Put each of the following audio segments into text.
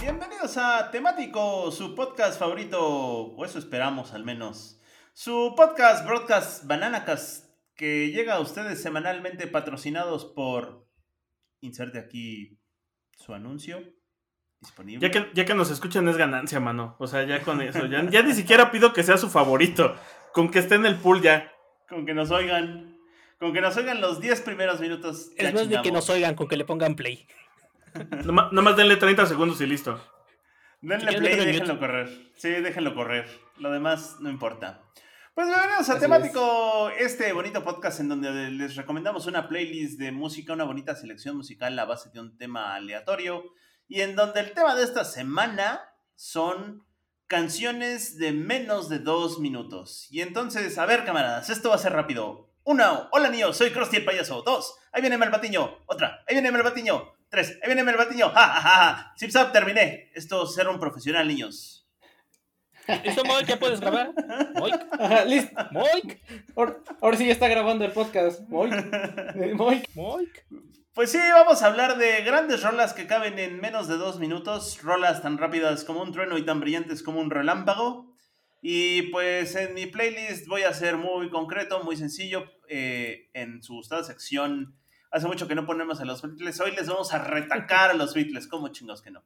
Bienvenidos a Temático, su podcast favorito, o eso esperamos al menos. Su podcast, Broadcast Bananacast, que llega a ustedes semanalmente patrocinados por... Inserte aquí su anuncio. Disponible. Ya que, ya que nos escuchan es ganancia, mano. O sea, ya con eso. Ya, ya ni siquiera pido que sea su favorito. Con que esté en el pool ya. Con que nos oigan. Con que nos oigan los 10 primeros minutos. Es más de que nos oigan con que le pongan play. Nomás, nomás denle 30 segundos y listo. Denle play y déjenlo correr. Sí, déjenlo correr. Lo demás no importa. Pues bienvenidos a Así Temático, este bonito podcast en donde les recomendamos una playlist de música, una bonita selección musical a base de un tema aleatorio. Y en donde el tema de esta semana son canciones de menos de dos minutos. Y entonces, a ver, camaradas, esto va a ser rápido. Uno, hola niño, soy Krusty el payaso. Dos, ahí viene Melbatiño. Otra, ahí viene Melbatiño. Tres, ahí viene Melbatiño. Ja, ja, ja, ja. Zip zap, terminé. Esto es ser un profesional, niños. ¿Listo, Moik? ¿Ya puedes grabar? Moik, Ajá, listo. Moik, Ahora, ahora sí ya está grabando el podcast. Muy, muy. Moik. Pues sí, vamos a hablar de grandes rolas que caben en menos de dos minutos, rolas tan rápidas como un trueno y tan brillantes como un relámpago. Y pues en mi playlist voy a ser muy concreto, muy sencillo. eh, en su gustada sección, hace mucho que no ponemos a los Beatles, hoy les vamos a retacar a los Beatles, como chingos que no.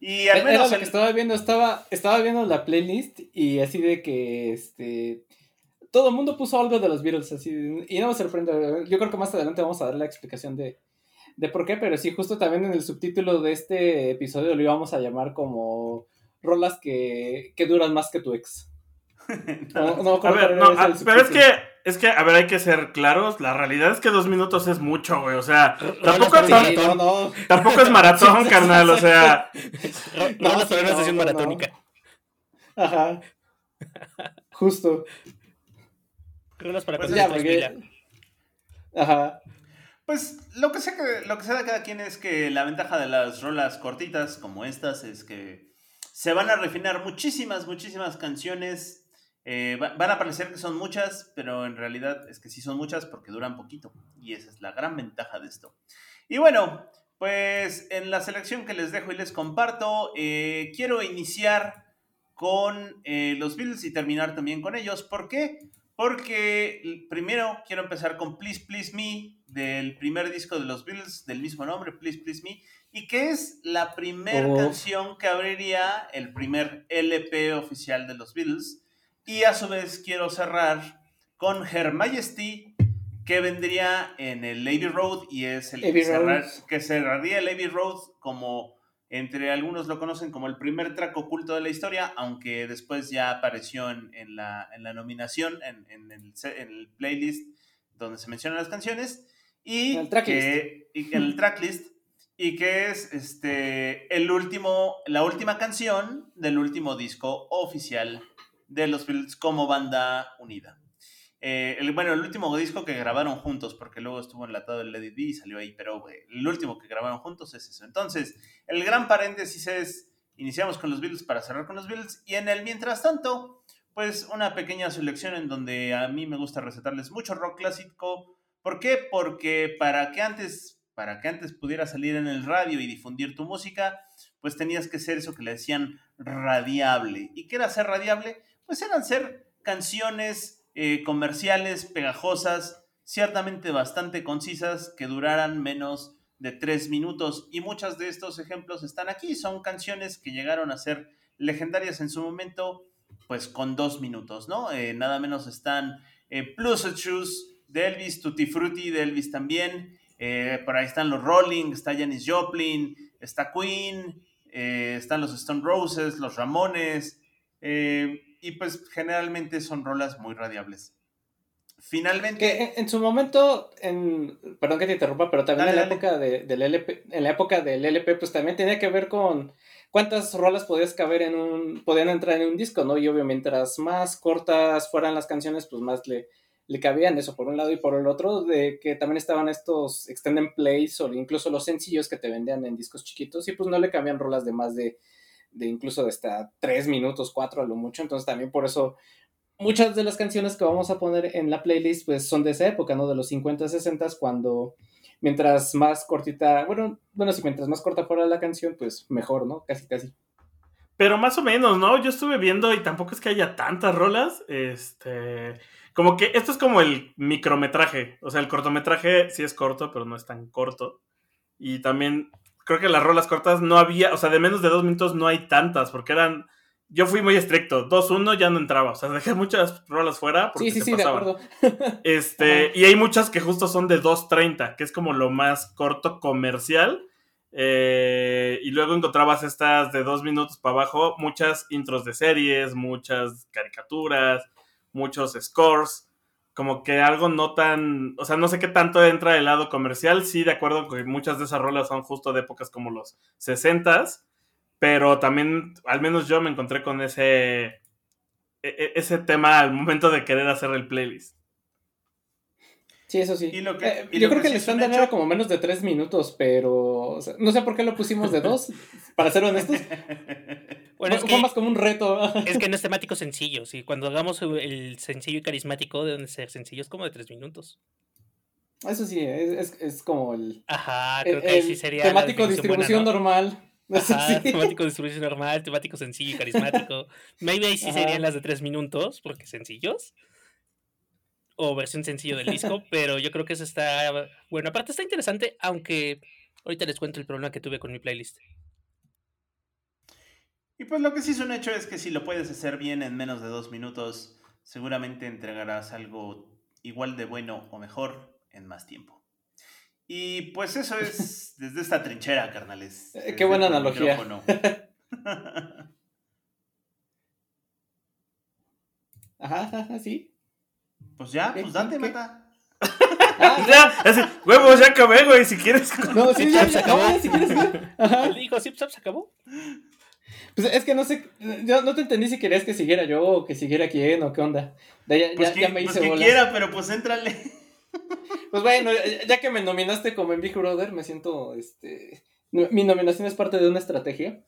Y al Era menos... lo el- que estaba viendo, estaba, estaba viendo la playlist y así de que este todo el mundo puso algo de los Beatles, así y no me sorprende. Yo creo que más adelante vamos a dar la explicación de, de por qué, pero sí, justo también en el subtítulo de este episodio lo íbamos a llamar como rolas que, que duran más que tu ex. No, no A ver, no, a- pero es que, es que, a ver, hay que ser claros. La realidad es que dos minutos es mucho, güey. O sea, tampoco, tam- Sí, no, no. tampoco es maratón, carnal. O sea, No, para una no, sesión no, no. maratónica. Ajá. Justo. Rolas para Pues ya, porque-. Ajá. Pues lo que sé que lo que se da cada quien es que la ventaja de las rolas cortitas como estas es que se van a refinar muchísimas, muchísimas canciones. Eh, va- van a parecer que son muchas, pero en realidad es que sí son muchas porque duran poquito. Y esa es la gran ventaja de esto. Y bueno, pues en la selección que les dejo y les comparto, eh, quiero iniciar con eh, los Beatles y terminar también con ellos. ¿Por qué? Porque primero quiero empezar con Please Please Me, del primer disco de los Beatles, del mismo nombre, Please Please Me, y que es la primera Oh. canción que abriría el primer LP oficial de los Beatles. Y a su vez quiero cerrar con Her Majesty, que vendría en el Abbey Road y es el que, cerrar- que cerraría el Abbey Road como entre algunos lo conocen como el primer track oculto de la historia, aunque después ya apareció en, en la, en la nominación, en, en el, en el playlist donde se mencionan las canciones, y el que y el tracklist, y que es este, el último, la última canción del último disco oficial de los Beatles como banda unida. Eh, el, bueno, el último disco que grabaron juntos, porque luego estuvo enlatado el It Be y salió ahí, pero el último que grabaron juntos es eso. Entonces, el gran paréntesis es, iniciamos con los Beatles para cerrar con los Beatles, y en el mientras tanto, pues una pequeña selección en donde a mí me gusta recetarles mucho rock clásico. ¿Por qué? Porque para que antes, para que antes pudiera salir en el radio y difundir tu música, pues tenías que ser eso que le decían radiable. ¿Y qué era ser radiable? Pues eran ser canciones eh, comerciales, pegajosas, ciertamente bastante concisas, que duraran menos de tres minutos. Y muchos de estos ejemplos están aquí. Son canciones que llegaron a ser legendarias en su momento, pues con dos minutos, ¿no? Eh, nada menos están eh, Plus Shoes de Elvis, Tutti Frutti de Elvis también. Eh, por ahí están los Rolling, está Janis Joplin, está Queen, están los Stone Roses, los Ramones, y pues generalmente son rolas muy radiables. Finalmente, Que en, su momento, en, perdón que te interrumpa, pero también Dale, en la época de, del LP, en la época del LP, pues también tenía que ver con, cuántas rolas podías caber en un, podían entrar en un disco, ¿no? Y obviamente mientras más cortas fueran las canciones, pues más le, le cabían eso por un lado y por el otro, de que también estaban estos extended plays o incluso los sencillos que te vendían en discos chiquitos y pues no le cabían rolas de más de, de incluso hasta tres minutos, cuatro a lo mucho, entonces también por eso muchas de las canciones que vamos a poner en la playlist pues son de esa época, ¿no? De los 50, 60 cuando mientras más cortita, bueno, bueno, si mientras más corta fuera la canción, pues mejor, ¿no? Casi, casi. Pero más o menos, ¿no? Yo estuve viendo y tampoco es que haya tantas rolas. Este. Como que esto es como el micrometraje. O sea, el cortometraje sí es corto, pero no es tan corto. Y también creo que las rolas cortas no había, o sea, de menos de dos minutos no hay tantas, porque eran yo fui muy estricto. 2-1 ya no entraba. O sea, dejé muchas rolas fuera. Porque sí, sí, sí, de acuerdo. Este, y hay muchas que justo son de 2.30, que es como lo más corto comercial. Eh, y luego encontrabas estas de dos minutos para abajo, muchas intros de series, muchas caricaturas, muchos scores. Como que algo no tan. O sea, no sé qué tanto entra del lado comercial. Sí, de acuerdo que muchas de esas rolas son justo de épocas como los 60s pero también, al menos yo me encontré con ese, e, e, ese tema al momento de querer hacer el playlist. Sí, eso sí. ¿Y eh, yo creo que, el estándar era como menos de tres minutos, pero no sé por qué lo pusimos de dos, para ser honestos. Bueno, fue más como un reto. Es que no es temático sencillo. Sí, cuando hagamos el sencillo y carismático, deben ser sencillos como de tres minutos. Eso sí, es, es, como el. Ajá, creo que sí sería. Temático distribución normal. temático distribución normal, temático sencillo y carismático. Maybe ahí sí serían las de tres minutos, porque sencillos. O versión sencillo del disco, pero yo creo que eso está. Bueno, aparte está interesante, aunque ahorita les cuento el problema que tuve con mi playlist. Y pues lo que sí es un hecho es que si lo puedes hacer bien en menos de dos minutos, seguramente entregarás algo igual de bueno o mejor en más tiempo. Y pues eso es desde esta trinchera, carnales. Eh, qué buena analogía. ajá, ajá, sí. Pues ya, pues date, mata. Ah, ya, así, huevos, ya acabé, güey, si quieres. No, sí, ya se acabó, si quieres. Él dijo, sí, pues se acabó. Pues es que no sé, yo no te entendí si querías que siguiera yo o que siguiera quién o qué onda. Ya, pues ya, me hice pues que quiera, pero pues éntrale. Pues bueno, ya que me nominaste como en Big Brother, me siento, este, mi nominación es parte de una estrategia.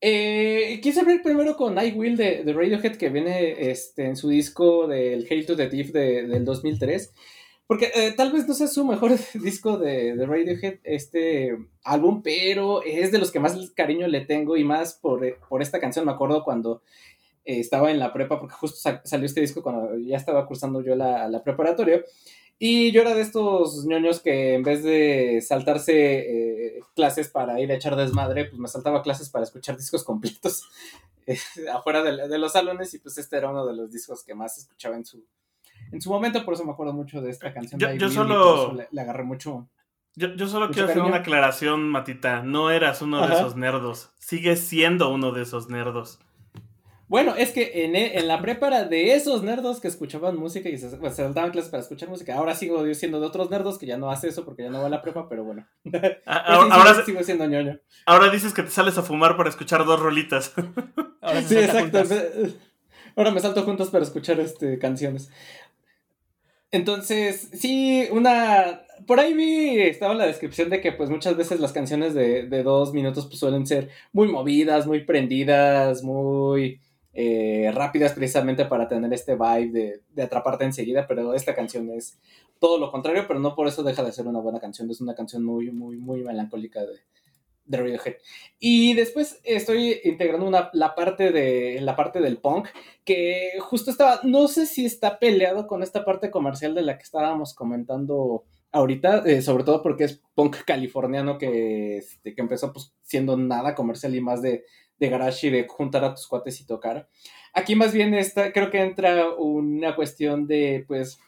Eh, quise abrir primero con I Will de, Radiohead, que viene este, en su disco del Hail to the Thief del 2003. Porque eh, tal vez no sea su mejor disco de, Radiohead, este álbum, pero es de los que más cariño le tengo y más por, por esta canción. Me acuerdo cuando eh, estaba en la prepa, porque justo salió este disco cuando ya estaba cursando yo la, la preparatoria. Y yo era de estos ñoños que en vez de saltarse eh, clases para ir a echar desmadre, pues me saltaba clases para escuchar discos completos eh, afuera de, los salones y pues este era uno de los discos que más escuchaba en su, en su momento, por eso me acuerdo mucho de esta canción. Yo, solo... Le, agarré mucho... Yo, solo quiero hacer una aclaración, Matita. No eras uno de esos nerdos. Sigues siendo uno de esos nerdos. Bueno, es que en, e, en, la prepara de esos nerdos que escuchaban música y se, pues, saltaban clases para escuchar música, ahora sigo siendo de otros nerdos que ya no hace eso porque ya no va a la prepa, pero bueno. Ah, ahora, sigo, siendo ñoño. Ahora dices que te sales a fumar para escuchar dos rolitas. sí, exacto. Ahora me salto juntos para escuchar este, canciones. Entonces, sí, una... Por ahí vi, estaba en la descripción de que pues muchas veces las canciones de, de dos minutos pues, suelen ser muy movidas, muy prendidas, muy eh, rápidas precisamente para tener este vibe de, atraparte enseguida, pero esta canción es todo lo contrario, pero no por eso deja de ser una buena canción, es una canción muy, muy, muy melancólica de, de Radiohead. Y después estoy integrando una, la, parte de, la parte del punk, que justo estaba, no sé si está peleado con esta parte comercial de la que estábamos comentando ahorita, eh, sobre todo porque es punk californiano que, este, que empezó pues, siendo nada comercial y más de, de garage y de juntar a tus cuates y tocar. Aquí más bien está, creo que entra una cuestión de, pues,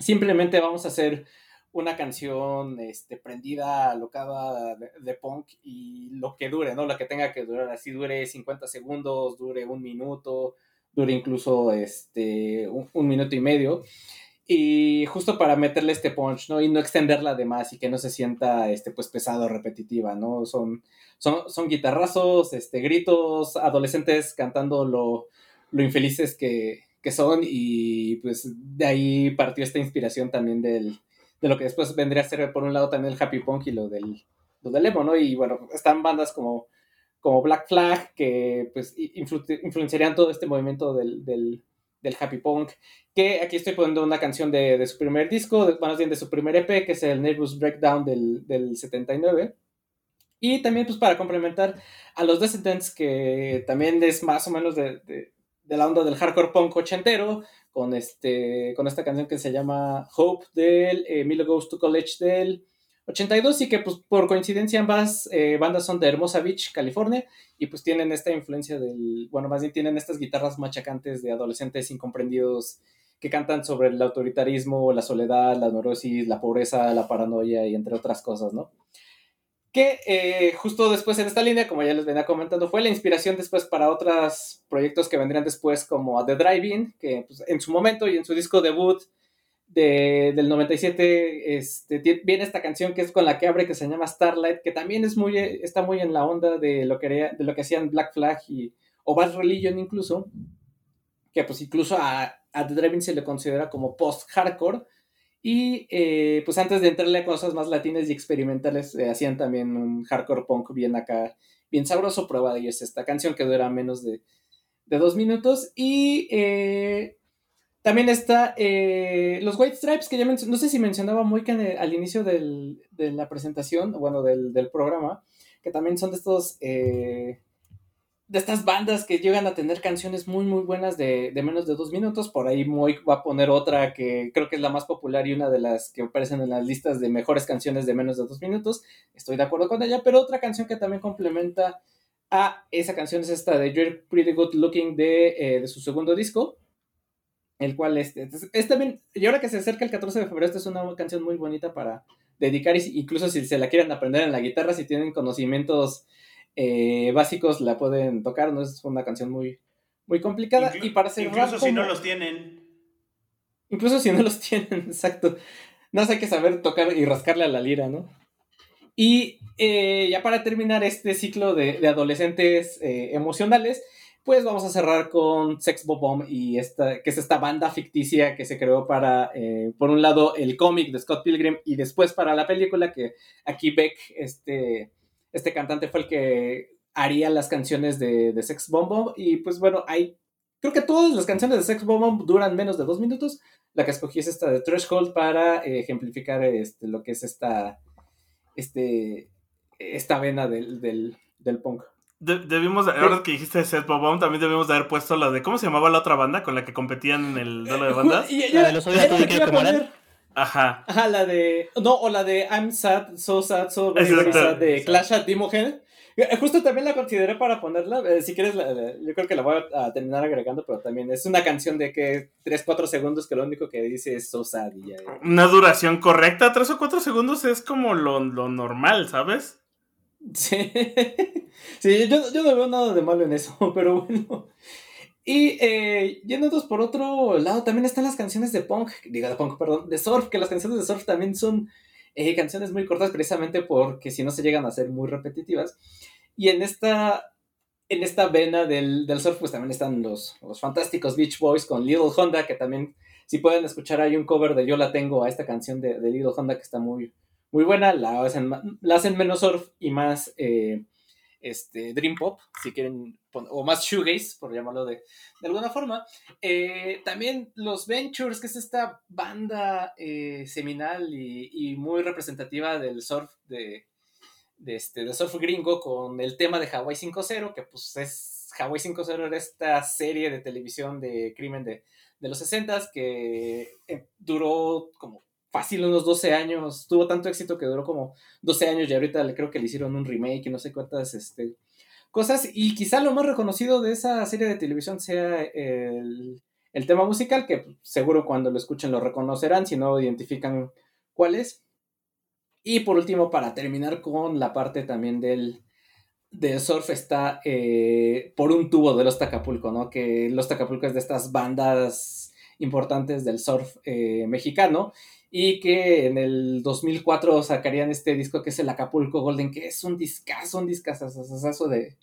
simplemente vamos a hacer una canción este, prendida, alocada de, punk y lo que dure, ¿no? Lo que tenga que durar, así dure 50 segundos, dure un minuto, dure incluso este, un, minuto y medio. y justo para meterle este punch, ¿no? Y no extenderla de más y que no se sienta, este, pues, pesado, repetitiva, ¿no? Son, son, son guitarrazos, este, gritos, adolescentes cantando lo, lo infelices que, que son y pues de ahí partió esta inspiración también del, de lo que después vendría a ser por un lado también el happy punk y lo del, lo del emo, ¿no? Y bueno, están bandas como, como Black Flag que pues influenciarían todo este movimiento del, del, del happy punk, que aquí estoy poniendo una canción de, de su primer disco, de, más bien de su primer EP, que es el Nervous Breakdown del, del 79. Y también pues para complementar a los Descendants, que también es más o menos de, de, de la onda del hardcore punk ochentero, con, este, con esta canción que se llama Hope del eh, Milo Goes to College del 82 y que pues por coincidencia ambas eh, bandas son de Hermosa Beach, California y pues tienen esta influencia del, bueno, más bien tienen estas guitarras machacantes de adolescentes incomprendidos que cantan sobre el autoritarismo, la soledad, la neurosis, la pobreza, la paranoia y entre otras cosas, ¿no? Que eh, justo después en esta línea, como ya les venía comentando, fue la inspiración después para otros proyectos que vendrían después como a The Drive-In, que pues, en su momento y en su disco debut de, del 97 este, viene esta canción que es con la que abre que se llama Starlight, que también es muy, está muy en la onda de lo que, de lo que hacían Black Flag y, o Bad Religion incluso, que pues incluso a, a The Driving se le considera como post-hardcore, y eh, pues antes de entrarle a cosas más latinas y experimentales, eh, hacían también un hardcore punk bien acá, bien sabroso, prueba de ello es esta canción que dura menos de, de dos minutos, y... Eh, también está los White Stripes, que ya no sé si mencionaba muy que al inicio del, de la presentación, bueno, del, del, programa, que también son de estos, de estas bandas que llegan a tener canciones muy, muy buenas de, de, menos de dos minutos. Por ahí Moy va a poner otra que creo que es la más popular y una de las que aparecen en las listas de mejores canciones de menos de dos minutos. Estoy de acuerdo con ella, pero otra canción que también complementa a esa canción es esta de You're Pretty Good Looking de, eh, de su segundo disco el cual este, es también, y ahora que se acerca el 14 de febrero, esta es una canción muy bonita para dedicar, incluso si se la quieren aprender en la guitarra, si tienen conocimientos eh, básicos, la pueden tocar, no es una canción muy, muy complicada. Inclu y para cerrar, incluso si no los tienen. Incluso si no los tienen, exacto. No hay que saber tocar y rascarle a la lira, ¿no? Y eh, ya para terminar este ciclo de, de adolescentes eh, emocionales, pues vamos a cerrar con Sex Bomb y esta, que es esta banda ficticia que se creó para, eh, por un lado, el cómic de Scott Pilgrim y después para la película, que aquí Beck, este, este cantante, fue el que haría las canciones de, de Sex Bomb. Y pues bueno, hay, creo que todas las canciones de Sex Bomb duran menos de dos minutos. La que escogí es esta de Threshold para eh, ejemplificar este, lo que es esta, este, esta vena del, del, del punk. De, debimos, ahora que dijiste Seth Bobón, también debimos de haber puesto la de, ¿cómo se llamaba la otra banda con la que competían en el duelo de bandas? y, y, la de los odios que Ajá. Ajá, la de, no, o la de I'm sad, so sad, so very, very sad de Clash at Dimogen. Justo también la consideré para ponerla, eh, si quieres, la, la, yo creo que la voy a, a, terminar agregando, pero también es una canción de que 3, 4 segundos que lo único que dice es so sad y ya. Una duración correcta, 3 o 4 segundos es como lo, lo normal, ¿sabes? Sí, sí yo, yo, no veo nada de malo en eso, pero bueno. Y eh, yéndonos por otro lado, también están las canciones de punk, diga de punk, perdón, de surf, que las canciones de surf también son eh, canciones muy cortas precisamente porque si no se llegan a ser muy repetitivas. Y en esta, en esta vena del, del surf, pues también están los, los fantásticos Beach Boys con Little Honda, que también, si pueden escuchar, hay un cover de Yo la tengo a esta canción de, Little Honda que está muy, muy buena, la hacen, la hacen menos surf y más eh, este, dream pop, si quieren, o más shoegaze, por llamarlo de, de alguna forma. Eh, también los Ventures, que es esta banda eh, seminal y, muy representativa del surf de, de, este, de surf gringo con el tema de Hawaii 5.0, que pues es Hawaii 5.0 era esta serie de televisión de crimen de, de los 60s que duró como fácil unos 12 años, tuvo tanto éxito que duró como 12 años y ahorita creo que le hicieron un remake y no sé cuántas este, cosas. Y quizá lo más reconocido de esa serie de televisión sea el, el tema musical, que seguro cuando lo escuchen lo reconocerán, si no identifican cuál es. Y por último, para terminar con la parte también del, del surf, está eh, por un tubo de Los Tacapulco, ¿no? Que Los Tacapulco es de estas bandas importantes del surf eh, mexicano y que en el 2004 sacarían este disco que es el Acapulco Golden, que es un discazo, un discazo de,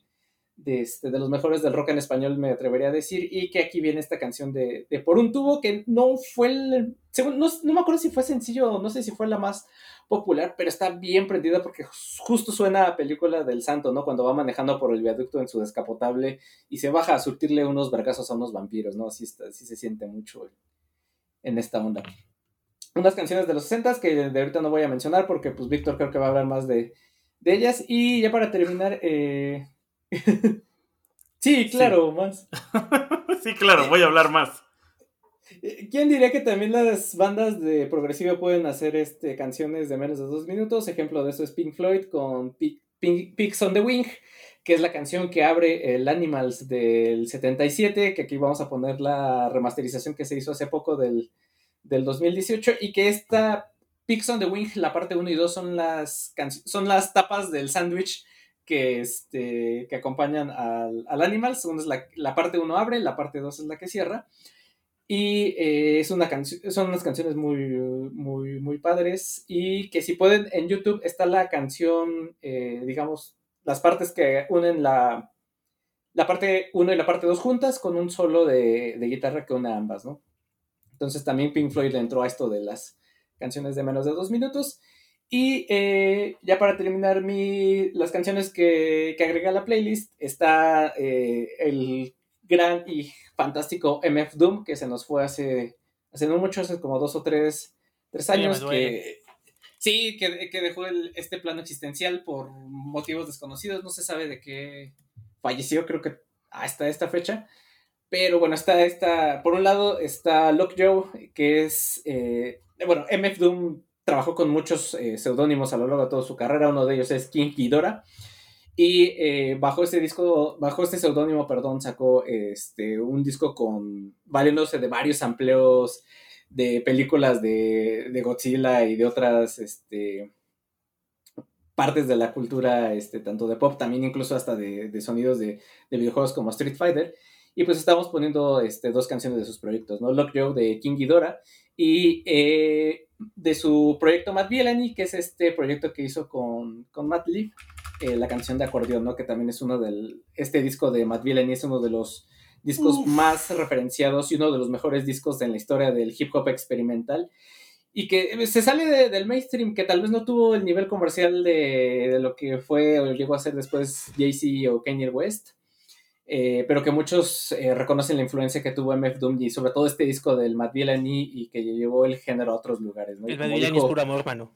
de, este, de los mejores del rock en español, me atrevería a decir, y que aquí viene esta canción de, Por un tubo, que no fue el, no, no, me acuerdo si fue sencillo, no sé si fue la más popular, pero está bien prendida porque justo suena a película del santo, ¿no? Cuando va manejando por el viaducto en su descapotable y se baja a surtirle unos vergazos a unos vampiros, ¿no? Así, está, así se siente mucho en esta onda. Unas canciones de los 60 que de ahorita no voy a mencionar porque pues Víctor creo que va a hablar más de, de ellas. Y ya para terminar, eh, sí, claro, más. sí, claro, voy a hablar más. Eh, ¿Quién diría que también las bandas de progresivo pueden hacer este, canciones de menos de dos minutos? Ejemplo de eso es Pink Floyd con Pigs on the Wing, que es la canción que abre el Animals del 77, que aquí vamos a poner la remasterización que se hizo hace poco del, del 2018, y que esta Pigs on the Wing, la parte 1 y 2 son las, son las tapas del sándwich que, este, que acompañan al, al Animals. es la, la parte 1 abre, la parte 2 es la que cierra. Y eh, es una son unas canciones muy, muy, muy padres. Y que si pueden, en YouTube está la canción, eh, digamos, las partes que unen la, la parte 1 y la parte 2 juntas con un solo de, de, guitarra que une ambas, ¿no? Entonces también Pink Floyd entró a esto de las canciones de menos de dos minutos. Y eh, ya para terminar mi, las canciones que, que agregué a la playlist, está eh, el gran y fantástico MF Doom, que se nos fue hace, hace no mucho, hace como dos o tres, tres años, que sí, que, que dejó este plano existencial por motivos desconocidos, no se sabe de qué falleció, creo que hasta esta fecha. Pero bueno, está esta, por un lado está Lockjaw, que es, eh, bueno, MF Doom trabajó con muchos eh, seudónimos a lo largo de toda su carrera. Uno de ellos es King Ghidorah. Y eh, bajo este disco, bajo este seudónimo, perdón, sacó este, un disco con valiéndose de varios amplios de películas de, de, Godzilla y de otras este, partes de la cultura, este, tanto de pop, también incluso hasta de, de sonidos de, de, videojuegos como Street Fighter. Y pues estamos poniendo este, dos canciones de sus proyectos, ¿no? Lock Joe de King Ghidorah y eh, de su proyecto Matt Bielany, que es este proyecto que hizo con, con Matt Lee, eh, la canción de acordeón, ¿no? Que también es uno del, este disco de Matt Bielany es uno de los discos más referenciados y uno de los mejores discos en la historia del hip hop experimental y que se sale del mainstream, que tal vez no tuvo el nivel comercial de, de lo que fue o llegó a ser después Jay-Z o Kanye West, eh, pero que muchos eh, reconocen la influencia que tuvo MF Doom y sobre todo este disco del Matt Villani y que llevó el género a otros lugares. ¿no? El Matt Villani es puro amor, mano.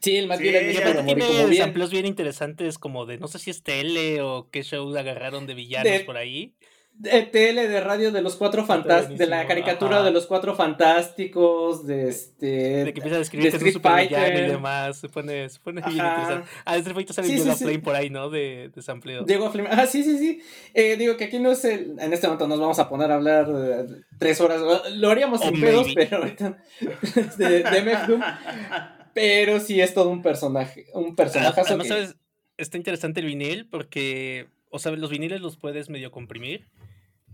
Sí, el Matt Villani es puro amor. Tiene bien... samples bien interesantes como de, no sé si es tele o qué show agarraron de villanos por ahí de tele, de radio, de los cuatro fantásticos, de la caricatura de los cuatro fantásticos, de este. De que empieza a describir Street Fighter y demás. Se pone, se pone bien interesante. Ah, Street Fighter sale sí, sí, sí. Flame por ahí, ¿no? De, de sampleo. Diego Flame. Ah, sí, sí, sí. Eh, digo que aquí no es el. En este momento nos vamos a poner a hablar eh, tres horas. Lo haríamos sin pedos, pero ahorita. de, de MF Doom. Pero sí es todo un personaje. Un personaje. Además, que... ¿sabes? Está interesante el vinil porque. O sea, los viniles los puedes medio comprimir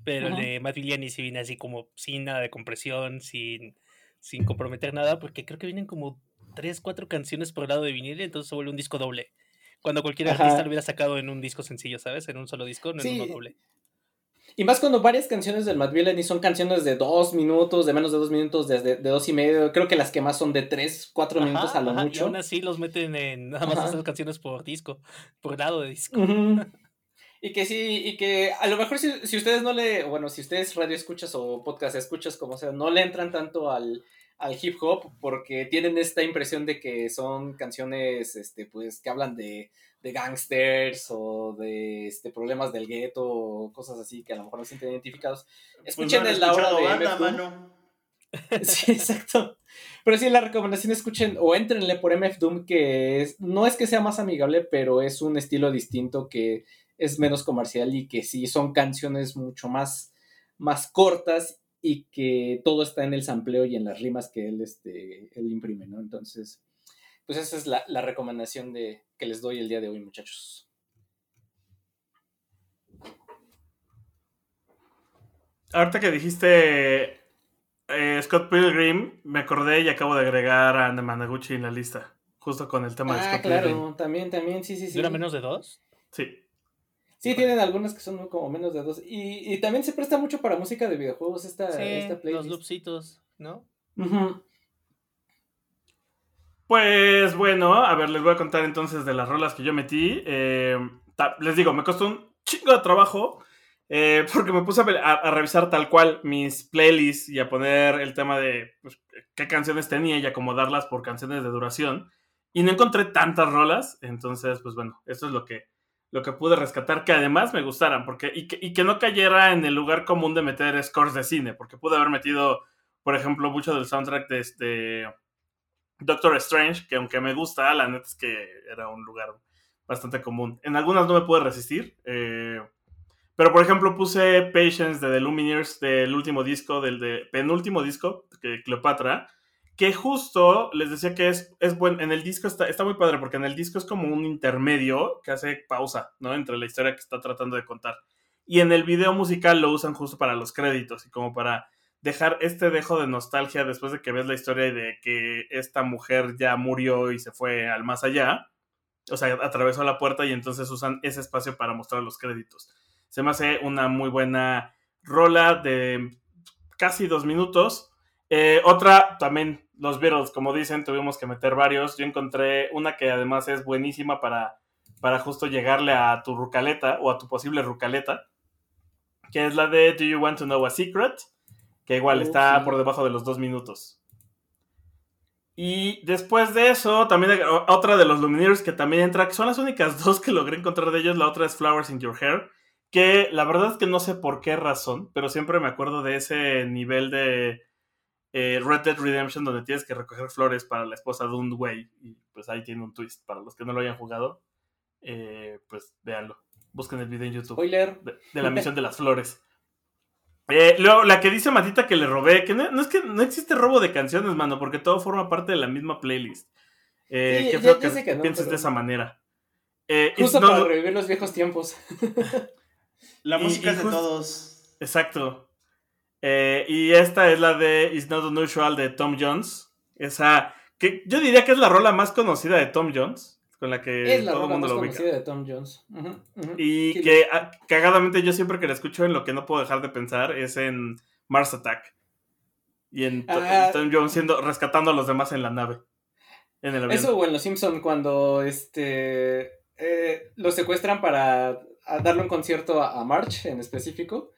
pero el de Matt Villani sí viene así como sin nada de compresión, sin, sin comprometer nada, porque creo que vienen como tres, cuatro canciones por lado de vinil, entonces se vuelve un disco doble. Cuando cualquier artista lo hubiera sacado en un disco sencillo, ¿sabes? En un solo disco, no en uno doble. Y más cuando varias canciones del Matt Villani son canciones de dos minutos, de menos de dos minutos, de, de, dos y medio. Creo que las que más son de tres, cuatro minutos a lo mucho. Y aún así los meten en nada más esas canciones por disco, por lado de disco. Y que sí, y que a lo mejor si, si, ustedes no le, bueno, si ustedes radio escuchas o podcast escuchas, como sea, no le entran tanto al, al hip hop porque tienen esta impresión de que son canciones, este, pues, que hablan de, de gangsters o de este, problemas del gueto o cosas así que a lo mejor no se sienten identificados. Escuchen pues no el la de banda, mano. sí, exacto. Pero sí, la recomendación escuchen o entrenle por MF Doom, que es, no es que sea más amigable, pero es un estilo distinto que es menos comercial y que sí son canciones mucho más, más cortas y que todo está en el sampleo y en las rimas que él, este, él imprime, ¿no? Entonces, pues esa es la, recomendación de, que les doy el día de hoy, muchachos. Ahorita que dijiste eh, Scott Pilgrim, me acordé y acabo de agregar a Managuchi en la lista. Justo con el tema de Ah, Scott claro, Pilgrim. también, también, sí, sí, sí. ¿Dura menos de dos? Sí. Sí, tienen algunas que son como menos de dos. Y, y también se presta mucho para música de videojuegos esta, Sí, esta los playlist. loopsitos, ¿no? Pues bueno, a ver, les voy a contar entonces de las rolas que yo metí. Eh, les digo, me costó un chingo de trabajo eh, porque me puse a, ve- a- a revisar tal cual mis playlists y a poner el tema de pues, qué canciones tenía y acomodarlas por canciones de duración. Y no encontré tantas rolas, entonces, pues bueno, eso es lo que, lo que pude rescatar, que además me gustaran, porque, y, que, y que no cayera en el lugar común de meter scores de cine, porque pude haber metido, por ejemplo, mucho del soundtrack de este Doctor Strange, que aunque me gusta, la neta es que era un lugar bastante común. En algunas no me pude resistir, eh, pero por ejemplo puse Patience de The Lumineers del último disco, del de, penúltimo disco, que Cleopatra, que justo les decía que es, es bueno, en el disco está, está muy padre, porque en el disco es como un intermedio que hace pausa, ¿no? Entre la historia que está tratando de contar. Y en el video musical lo usan justo para los créditos y como para dejar este dejo de nostalgia después de que ves la historia de que esta mujer ya murió y se fue al más allá. O sea, atravesó la puerta y entonces usan ese espacio para mostrar los créditos. Se me hace una muy buena rola de casi dos minutos. Eh, otra, también los Beatles, como dicen, tuvimos que meter varios. Yo encontré una que además es buenísima para, para justo llegarle a tu rucaleta o a tu posible rucaleta, que es la de Do You Want to Know a Secret? Que igual está sí. por debajo de los dos minutos. Y después de eso, también otra de los Lumineers que también entra, que son las únicas dos que logré encontrar de ellos. La otra es Flowers in Your Hair, que la verdad es que no sé por qué razón, pero siempre me acuerdo de ese nivel de eh, Red Dead Redemption donde tienes que recoger flores para la esposa de un güey. Y pues ahí tiene un twist. Para los que no lo hayan jugado, eh, pues véanlo. Busquen el video en YouTube Spoiler. de, de la misión de las flores. Eh, luego, la que dice Matita que le robé, que no, no es que no existe robo de canciones, mano, porque todo forma parte de la misma playlist. Eh, Sí, qué ya- feo ya que, no, pienses pero- de esa manera. Eh, Justo It's Not- para revivir los viejos tiempos. La música y es de todos. Exacto. Eh, y esta es la de It's Not Unusual de Tom Jones. Esa, que yo diría que es la rola más conocida de Tom Jones, con la que es la todo el mundo más lo ubica. conocida de Tom Jones. Y que ah, cagadamente yo siempre que la escucho en lo que no puedo dejar de pensar es en Mars Attack. Y en Ah. Tom Jones siendo, rescatando a los demás en la nave. En el avión. Eso o en Los Simpson cuando este eh, lo secuestran para darle un concierto a, a March en específico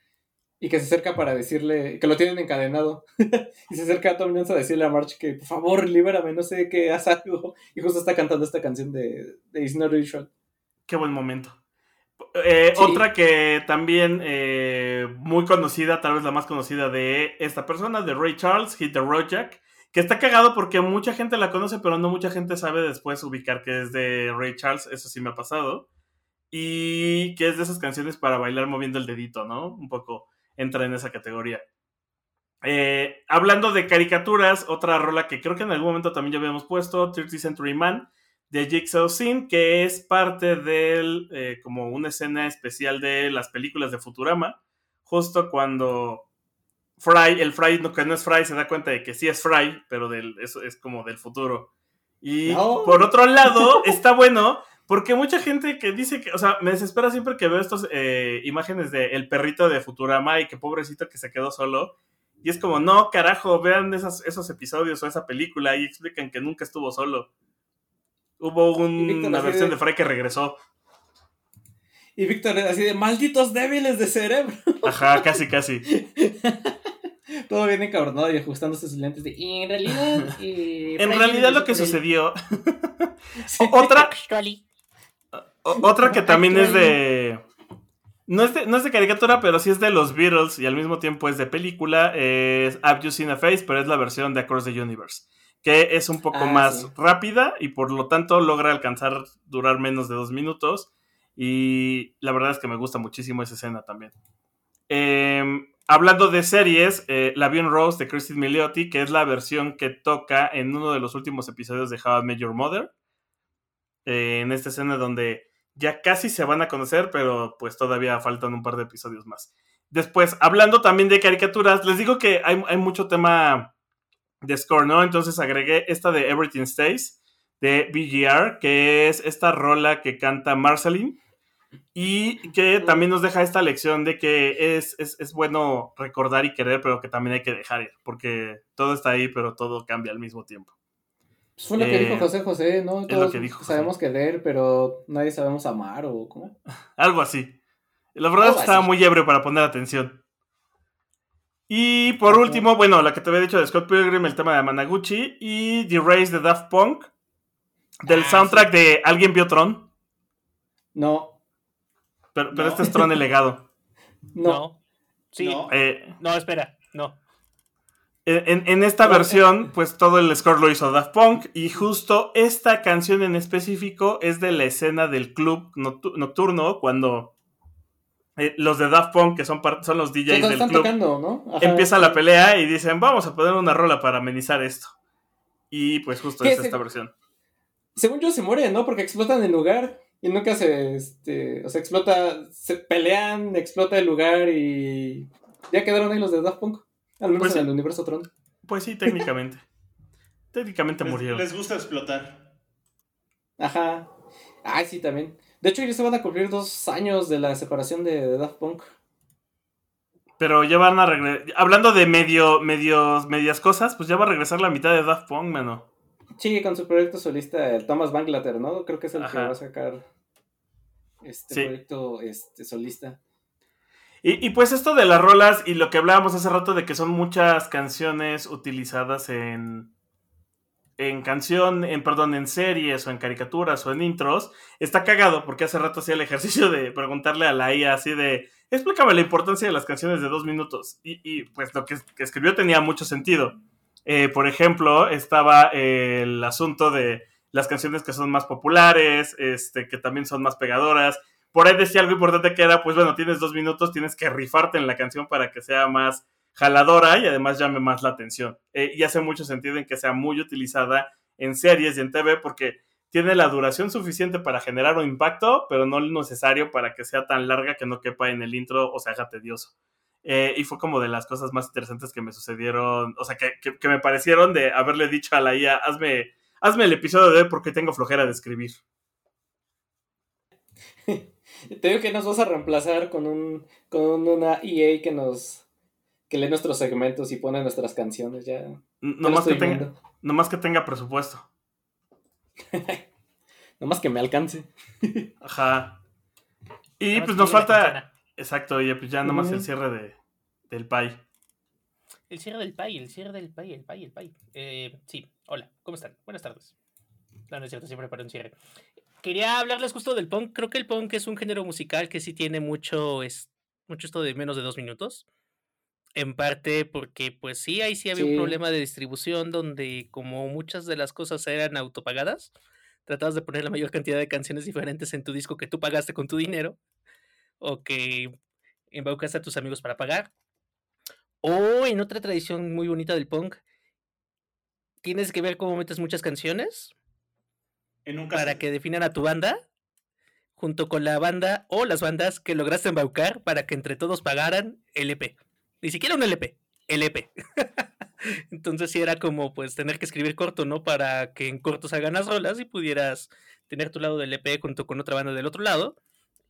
y que se acerca para decirle que lo tienen encadenado y se acerca a Tom Jones a decirle a March que por favor libérame no sé qué haz algo y justo está cantando esta canción de, de It's Not Usual Qué buen momento. Eh, Sí. Otra que también eh, muy conocida, tal vez la más conocida de esta persona, de Ray Charles, Hit the Road Jack, que está cagado porque mucha gente la conoce, pero no mucha gente sabe después ubicar que es de Ray Charles, eso sí me ha pasado. Y que es de esas canciones para bailar moviendo el dedito, ¿no? Un poco entra en esa categoría. Eh, hablando de caricaturas, otra rola que creo que en algún momento también ya habíamos puesto, 30th Century Man, de Jigsaw Scene, que es parte del, eh, como una escena especial de las películas de Futurama, justo cuando Fry, el Fry, no, que no es Fry, se da cuenta de que sí es Fry, pero del, eso es como del futuro. Y No. por otro lado, está bueno, porque mucha gente que dice que, o sea, me desespera siempre que veo estas eh, imágenes de el perrito de Futurama y que pobrecito que se quedó solo. Y es como, no, carajo, vean esas, esos episodios o esa película y explican que nunca estuvo solo. Hubo un- Y Víctor una versión de- de Fry que regresó. y Víctor así de malditos débiles de cerebro Ajá, casi, casi. todo bien encabronado y ajustándose sus lentes de y en realidad eh, En realidad lo que sucedió. él". Sí. Otra, otra que también es de. No es de, no es de caricatura, pero sí es de los Beatles y al mismo tiempo es de película. Es Have You Seen a Face, pero es la versión de Across the Universe. Que es un poco Ah, más sí. rápida y por lo tanto logra alcanzar durar menos de dos minutos. Y la verdad es que me gusta muchísimo esa escena también. Em, hablando de series, eh, La Bien Rose de Christine Milioti, que es la versión que toca en uno de los últimos episodios de How I Met Your Mother. Eh, en esta escena donde ya casi se van a conocer, pero pues todavía faltan un par de episodios más. Después, hablando también de caricaturas, les digo que hay, mucho tema de score, ¿no? Entonces agregué esta de Everything Stays de BGR, que es esta rola que canta Marceline y que también nos deja esta lección de que es, es, es, bueno recordar y querer, pero que también hay que dejar ir, porque todo está ahí, pero todo cambia al mismo tiempo. Pues fue lo que dijo eh, José José, ¿no? Todos lo que dijo sabemos querer, pero nadie sabemos amar, o ¿cómo? Algo así. La verdad es que estaba muy ebrio para poner atención. Y por último, bueno, la que te había dicho de Scott Pilgrim, el tema de Managuchi, y The Race de Daft Punk, del ah, soundtrack de ¿Alguien vio Tron? No. Pero, este es Tron el legado. No. Sí. Eh, no. espera, no. En, esta versión, pues todo el score lo hizo Daft Punk y justo esta canción en específico es de la escena del club nocturno cuando eh, los de Daft Punk, que son, son los DJs del club, ¿no? empieza la pelea y dicen, vamos a poner una rola para amenizar esto. Y pues justo es esta versión. Según yo se muere, ¿no? Porque explotan el lugar y nunca se, este, o sea, explota, se pelean, explota el lugar y ya quedaron ahí los de Daft Punk. Al menos pues en el universo Tron. Pues sí, técnicamente. técnicamente murieron. Les gusta explotar. Ajá. Ay, sí, también. De hecho, ya se van a cumplir dos años de la separación de, Daft Punk. Pero ya van a regresar. Hablando de medio, medios, medias cosas, pues ya va a regresar la mitad de Daft Punk, mano. Sí, con su proyecto solista, el Thomas Banglater, ¿no? Creo que es el que va a sacar este proyecto este, solista. Y, pues esto de las rolas y lo que hablábamos hace rato de que son muchas canciones utilizadas en, en canción, en perdón, en series o en caricaturas o en intros, está cagado porque hace rato hacía el ejercicio de preguntarle a la IA así de, explícame la importancia de las canciones de dos minutos. Y, pues lo que, escribió tenía mucho sentido. Eh, por ejemplo, estaba el asunto de las canciones que son más populares, este, que también son más pegadoras, por ahí decía algo importante que era, pues bueno, tienes dos minutos, tienes que rifarte en la canción para que sea más jaladora y además llame más la atención. Eh, y hace mucho sentido en que sea muy utilizada en series y en TV porque tiene la duración suficiente para generar un impacto, pero no lo necesario para que sea tan larga que no quepa en el intro o se haga tedioso. Eh, y fue como de las cosas más interesantes que me sucedieron, o sea, que, que, me parecieron de haberle dicho a la IA, hazme, hazme el episodio de hoy porque tengo flojera de escribir. Te digo que nos vas a reemplazar con un con una EA que nos que lee nuestros segmentos y pone nuestras canciones ya. No más que tenga no más que tenga presupuesto. no más que me alcance. Ajá. Y pues nos falta exacto, y pues ya nomás el cierre de, del PAI. El cierre del PAI, el cierre del PAI, el PAI, el PAI. Eh, sí, hola, ¿cómo están? Buenas tardes. No, no es cierto, siempre para un cierre quería hablarles justo del punk. Creo que el punk es un género musical que sí tiene mucho, es, mucho esto de menos de dos minutos. En parte porque, pues sí, ahí sí había un problema de distribución donde, como muchas de las cosas eran autopagadas, tratabas de poner la mayor cantidad de canciones diferentes en tu disco que tú pagaste con tu dinero o que embaucaste a tus amigos para pagar. O en otra tradición muy bonita del punk, tienes que ver cómo metes muchas canciones para que definan a tu banda, junto con la banda o las bandas que lograste embaucar para que entre todos pagaran el EP. Ni siquiera un LP, el EP. Entonces sí era como pues tener que escribir corto, ¿no? Para que en corto salgan las rolas y pudieras tener tu lado del EP junto con otra banda del otro lado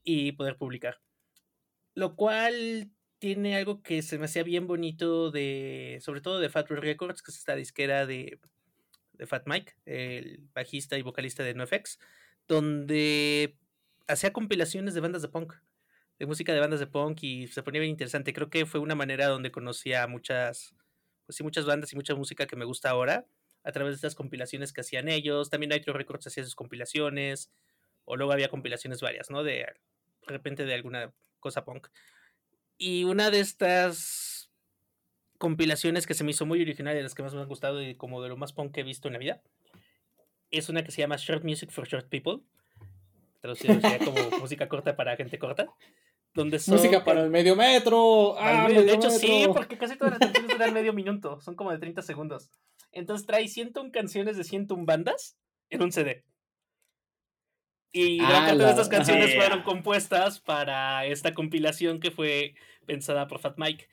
y poder publicar. Lo cual tiene algo que se me hacía bien bonito de, sobre todo de Fat Records, que es esta disquera de de Fat Mike, el bajista y vocalista de NoFX, donde hacía compilaciones de bandas de punk, de música de bandas de punk y se ponía bien interesante. Creo que fue una manera donde conocía muchas, pues sí, muchas bandas y mucha música que me gusta ahora a través de estas compilaciones que hacían ellos. También Nitro Records hacía sus compilaciones, o luego había compilaciones varias, ¿no? De, de repente de alguna cosa punk. Y una de estas compilaciones que se me hizo muy original y las que más me han gustado y como de lo más punk que he visto en la vida. Es una que se llama Short Music for Short People. Traducido sería como música corta para gente corta. Donde música para el medio metro. Ah, de hecho, sí, porque casi todas las canciones duran medio minuto. Son como de 30 segundos. Entonces trae 101 canciones de 101 bandas en un CD. Y Ah, gran parte de estas canciones ajá. fueron compuestas para esta compilación que fue pensada por Fat Mike.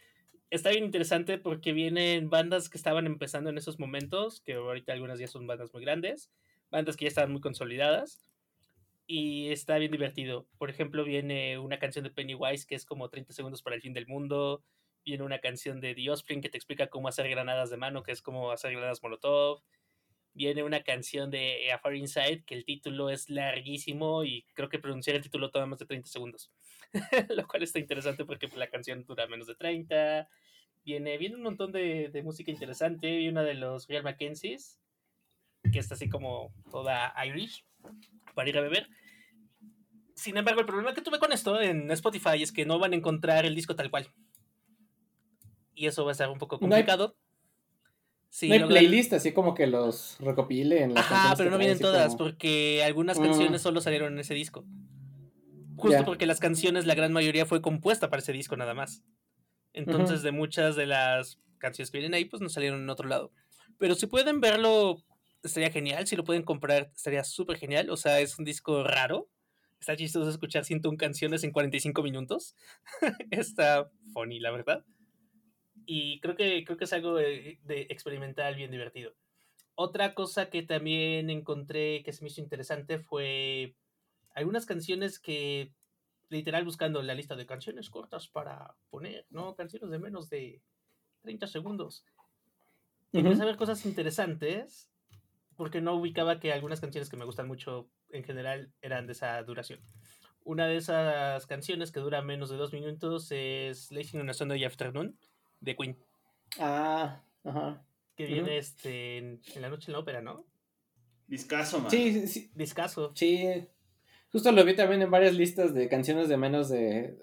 Está bien interesante porque vienen bandas que estaban empezando en esos momentos, que ahorita algunas ya son bandas muy grandes, bandas que ya estaban muy consolidadas. Y está bien divertido. Por ejemplo, viene una canción de Pennywise que es como 30 segundos para el fin del mundo. Viene una canción de The Offspring que te explica cómo hacer granadas de mano, que es como hacer granadas molotov. Viene una canción de A Far Inside que el título es larguísimo y creo que pronunciar el título toma más de 30 segundos. Lo cual está interesante porque pues, la canción dura menos de 30. Viene, viene un montón de, de música interesante. Viene una de los Real Mackenzies, que está así como toda Irish, para ir a beber. Sin embargo, el problema que tuve con esto en Spotify es que no van a encontrar el disco tal cual. Y eso va a estar un poco No hay- complicado. Sí, no hay logran- playlist así como que los recopile en las Ajá, pero no vienen todas, como- porque algunas Mm. canciones solo salieron en ese disco. Justo Ya. porque las canciones, la gran mayoría fue compuesta para ese disco nada más. Entonces, de muchas de las canciones que vienen ahí, pues no salieron en otro lado. Pero si pueden verlo, estaría genial. Si lo pueden comprar, estaría súper genial. O sea, es un disco raro. Está chistoso escuchar 101 canciones en 45 minutos. Está funny, la verdad. Y creo que, creo que es algo de, de experimental bien divertido. Otra cosa que también encontré que se me hizo interesante fue algunas canciones que, literal, buscando la lista de canciones cortas para poner, ¿no? Canciones de menos de 30 segundos. Empecé a ver cosas interesantes porque no ubicaba que algunas canciones que me gustan mucho en general eran de esa duración. Una de esas canciones que dura menos de dos minutos es Lazy on a Sunday Afternoon de Queen, Ah, ajá. que viene este, en, en la noche en la ópera, ¿no? Discaso, man. Sí, sí, sí, Discaso. sí. Justo lo vi también en varias listas de canciones de menos de,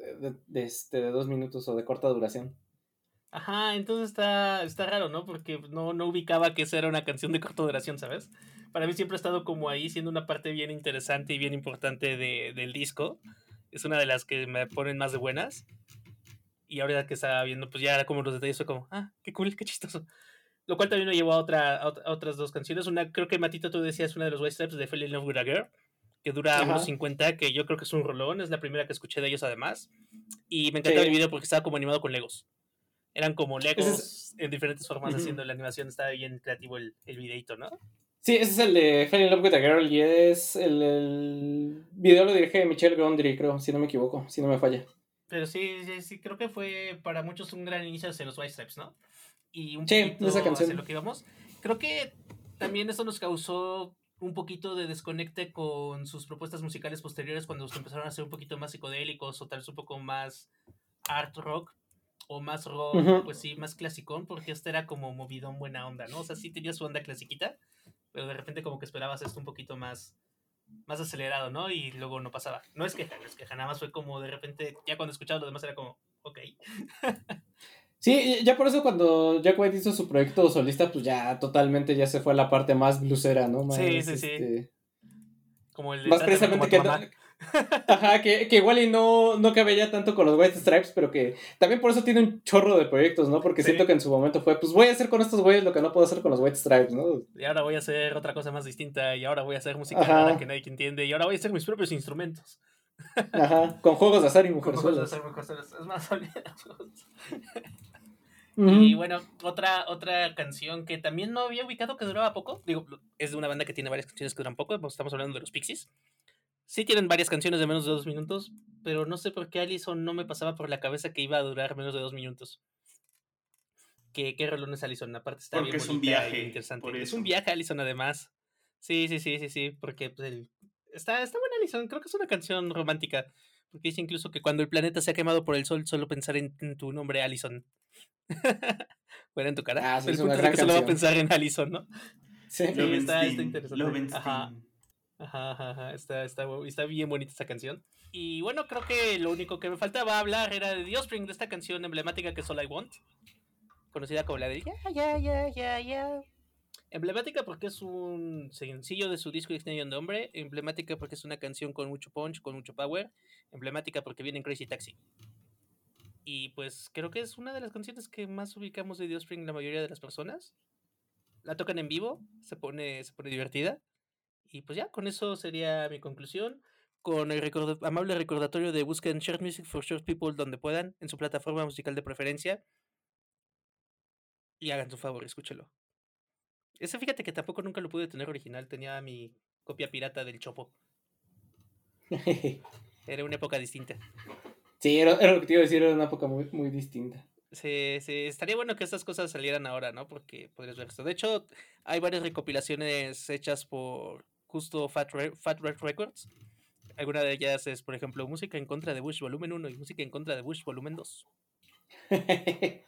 de, este, de dos minutos o de corta duración. Ajá, entonces está, está raro, ¿no? Porque no, no ubicaba que esa era una canción de corta duración, ¿sabes? Para mí siempre ha estado como ahí, siendo una parte bien interesante y bien importante de, del disco. Es una de las que me ponen más de buenas. Y ahora que estaba viendo, pues ya era como los detalles, fue como, ah, qué cool, qué chistoso. Lo cual también me llevó a, otra, a, a otras dos canciones. Una, creo que Matito tú decías una de los White Stripes de Fell Love with a Girl, que dura Ajá. unos 50, que yo creo que es un rolón, es la primera que escuché de ellos además. Y me encantaba Sí. el video porque estaba como animado con Legos. Eran como Legos es- en diferentes formas Ujú. haciendo la animación. Estaba bien creativo el, el videito, ¿no? Sí, ese es el de Fell in Love with a Girl y es el, el video lo dirige Michelle Gondry, creo, si no me equivoco, si no me falla. Pero sí, sí, sí, creo que fue para muchos un gran inicio hacia los White Stripes, ¿no? Y un Sí, poquito esa canción. hacia lo que íbamos. Creo que también eso nos causó un poquito de desconecte con sus propuestas musicales posteriores cuando se empezaron a ser un poquito más psicodélicos o tal vez un poco más art rock o más rock, Ujú. pues sí, más clasicón, porque este era como movidón buena onda, ¿no? O sea, sí tenía su onda clasiquita, pero de repente como que esperabas esto un poquito más más acelerado, ¿no? Y luego no pasaba. No es queja, no es queja, nada más fue como de repente, ya cuando escuchaba lo demás era como, ok. Sí, ya por eso cuando Jack White hizo su proyecto solista, pues ya totalmente ya se fue a la parte más blusera, ¿no? Más, Sí, sí, sí. este, Como el de Más precisamente que. Ajá, que, que igual y no, no cabe ya tanto con los White Stripes, pero que también por eso tiene un chorro de proyectos, ¿no? Porque Sí. siento que en su momento fue, pues voy a hacer con estos güeyes lo que no puedo hacer con los White Stripes, ¿no? Y ahora voy a hacer otra cosa más distinta, y ahora voy a hacer música que nadie entiende, y ahora voy a hacer mis propios instrumentos. Ajá, con juegos de azar y Como cosas de mujerzuelas. hacer mujerzuelas. Es más. Ujú. Y bueno, otra, otra canción que también no había ubicado que duraba poco. Digo, es de una banda que tiene varias canciones que duran poco. pues, Estamos hablando de los Pixies. Sí tienen varias canciones de menos de dos minutos, pero no sé por qué Allison no me pasaba por la cabeza que iba a durar menos de dos minutos. ¿Qué, qué rolón es Allison? Aparte está Porque bien es un y viaje, interesante. Es un viaje Allison además. Sí, sí, sí, sí, sí, porque pues, el- está, está buena Allison. Creo que es una canción romántica. Porque dice incluso que cuando el planeta se ha quemado por el sol, solo pensar en, en tu nombre, Allison. Fuera en tu cara. Ah, sí, el una punto es que solo va a canción. pensar en Allison, ¿no? Sí. Sí, está- está interesante. Ajá. Ajá, ajá, ajá, Está, está, está bien bonita esta canción. Y bueno, creo que lo único que me faltaba hablar era de The Offspring, de esta canción emblemática que es All I Want. Conocida como la de Ya, ya, ya, ya, ya. Emblemática porque es un sencillo de su disco Extension de Hombre. Emblemática porque es una canción con mucho punch, con mucho power. Emblemática porque viene en Crazy Taxi. Y pues creo que es una de las canciones que más ubicamos de The Offspring la mayoría de las personas. La tocan en vivo, se pone, divertida. Y pues ya, con eso sería mi conclusión. con el amable recordatorio de busquen Short Music for Short People donde puedan, en su plataforma musical de preferencia. Y hagan su favor, escúchelo. Ese fíjate que tampoco nunca lo pude tener original, tenía mi copia pirata del Chopo. era una época distinta. Sí, era, lo que te iba a decir, era una época muy, muy distinta. Sí, sí, estaría bueno que estas cosas salieran ahora, ¿no? Porque podrías ver esto. De hecho, hay varias recopilaciones hechas por justo Fat, Fat Red Records. Alguna de ellas es, por ejemplo, música en contra de Bush volumen 1 y música en contra de Bush volumen 2.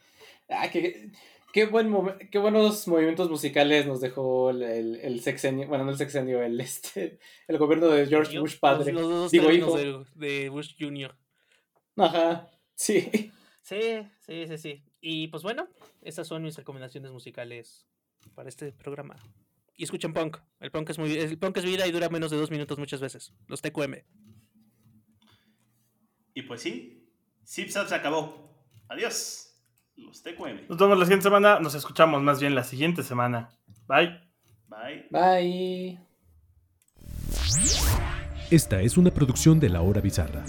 ah, qué, qué, buen qué buenos movimientos musicales nos dejó el, el, sexenio, bueno, no el sexenio, el, este, el gobierno de George Bush padre. Los, dos Digo, hijo. De, de Bush Jr. Ajá, sí. Sí, sí, sí, sí. Y pues bueno, estas son mis recomendaciones musicales para este programa. Y escuchen punk. El punk es muy el punk es vida y dura menos de dos minutos muchas veces. Los TQM. Y pues sí, Zipzap se acabó. Adiós. Los TQM. Nos vemos la siguiente semana. Nos escuchamos más bien la siguiente semana. Bye. Bye. Bye. Esta es una producción de La Hora Bizarra.